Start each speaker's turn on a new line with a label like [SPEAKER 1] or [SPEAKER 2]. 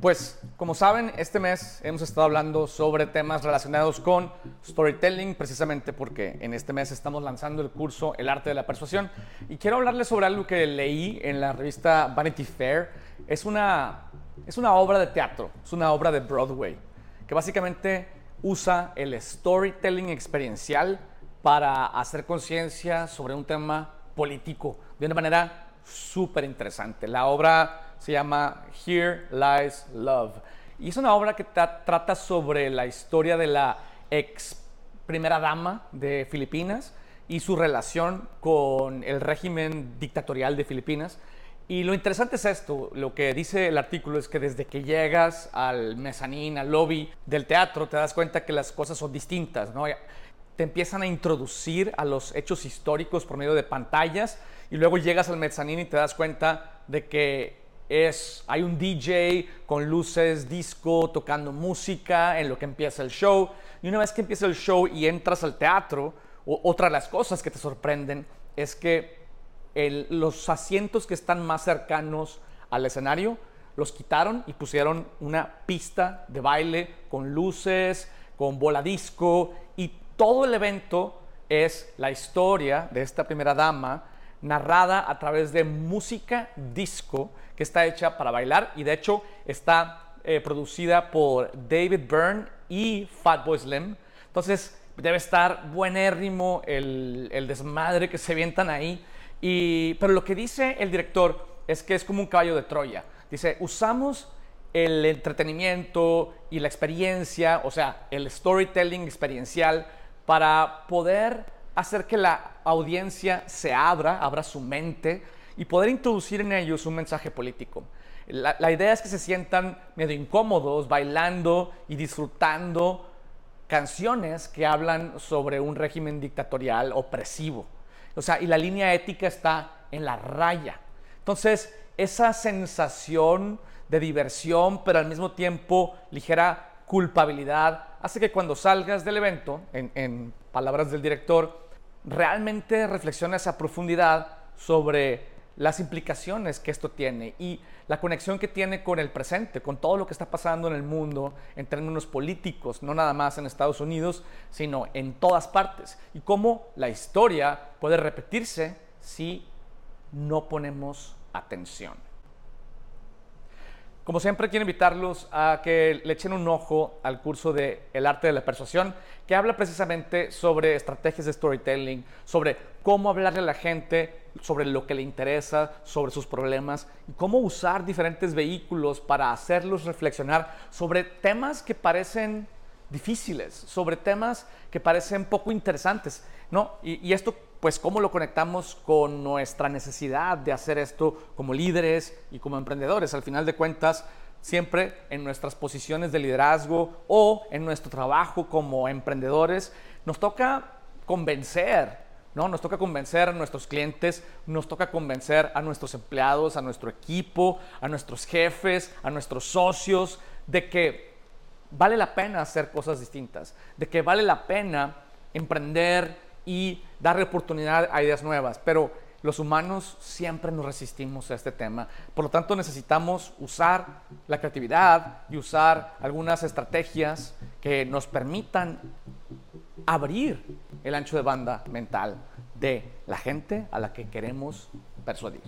[SPEAKER 1] Pues como saben, este mes hemos estado hablando sobre temas relacionados con storytelling, precisamente porque en este mes estamos lanzando el curso El arte de la persuasión. Y quiero hablarles sobre algo que leí en la revista Vanity Fair. Es una, es una obra de teatro, es una obra de Broadway, que básicamente usa el storytelling experiencial para hacer conciencia sobre un tema político de una manera súper interesante. La obra se llama Here Lies Love. Y es una obra que trata sobre la historia de la ex primera dama de Filipinas y su relación con el régimen dictatorial de Filipinas. Y lo interesante es esto, lo que dice el artículo es que desde que llegas al mezanín, al lobby del teatro, te das cuenta que las cosas son distintas, ¿no? Te empiezan a introducir a los hechos históricos por medio de pantallas y luego llegas al mezanín y te das cuenta de que es, hay un DJ con luces, disco, tocando música en lo que empieza el show. Y una vez que empieza el show y entras al teatro, otra de las cosas que te sorprenden es que los asientos que están más cercanos al escenario los quitaron y pusieron una pista de baile con luces, con bola disco todo el evento es la historia de esta primera dama narrada a través de música disco que está hecha para bailar y de hecho está eh, producida por David Byrne y Fatboy Slim. Entonces debe estar buenérrimo el, el desmadre que se vientan ahí. Y, pero lo que dice el director es que es como un caballo de Troya. Dice, usamos el entretenimiento y la experiencia, o sea, el storytelling experiencial para poder hacer que la audiencia se abra, abra su mente y poder introducir en ellos un mensaje político. La, idea es que se sientan medio incómodos bailando y disfrutando canciones que hablan sobre un régimen dictatorial opresivo. O sea, y la línea ética está en la raya. Entonces, esa sensación de diversión, pero al mismo tiempo ligera culpabilidad, hace que cuando salgas del evento, en, palabras del director, realmente reflexiones a profundidad sobre las implicaciones que esto tiene y la conexión que tiene con el presente, con todo lo que está pasando en el mundo en términos políticos, no nada más en Estados Unidos, sino en todas partes, y cómo la historia puede repetirse si no ponemos atención. Como siempre, quiero invitarlos a que le echen un ojo al curso de El arte de la persuasión, que habla precisamente sobre estrategias de storytelling, sobre cómo hablarle a la gente, sobre lo que le interesa, sobre sus problemas, y cómo usar diferentes vehículos para hacerlos reflexionar sobre temas que parecen difíciles, sobre temas que parecen poco interesantes, ¿no? Y, y esto pues cómo lo conectamos con nuestra necesidad de hacer esto como líderes y como emprendedores. Al final de cuentas, siempre en nuestras posiciones de liderazgo o en nuestro trabajo como emprendedores, nos toca convencer, ¿no? Nos toca convencer a nuestros clientes, nos toca convencer a nuestros empleados, a nuestro equipo, a nuestros jefes, a nuestros socios, de que vale la pena hacer cosas distintas, de que vale la pena emprender, y darle oportunidad a ideas nuevas. Pero los humanos siempre nos resistimos a este tema. Por lo tanto, necesitamos usar la creatividad y usar algunas estrategias que nos permitan abrir el ancho de banda mental de la gente a la que queremos persuadir.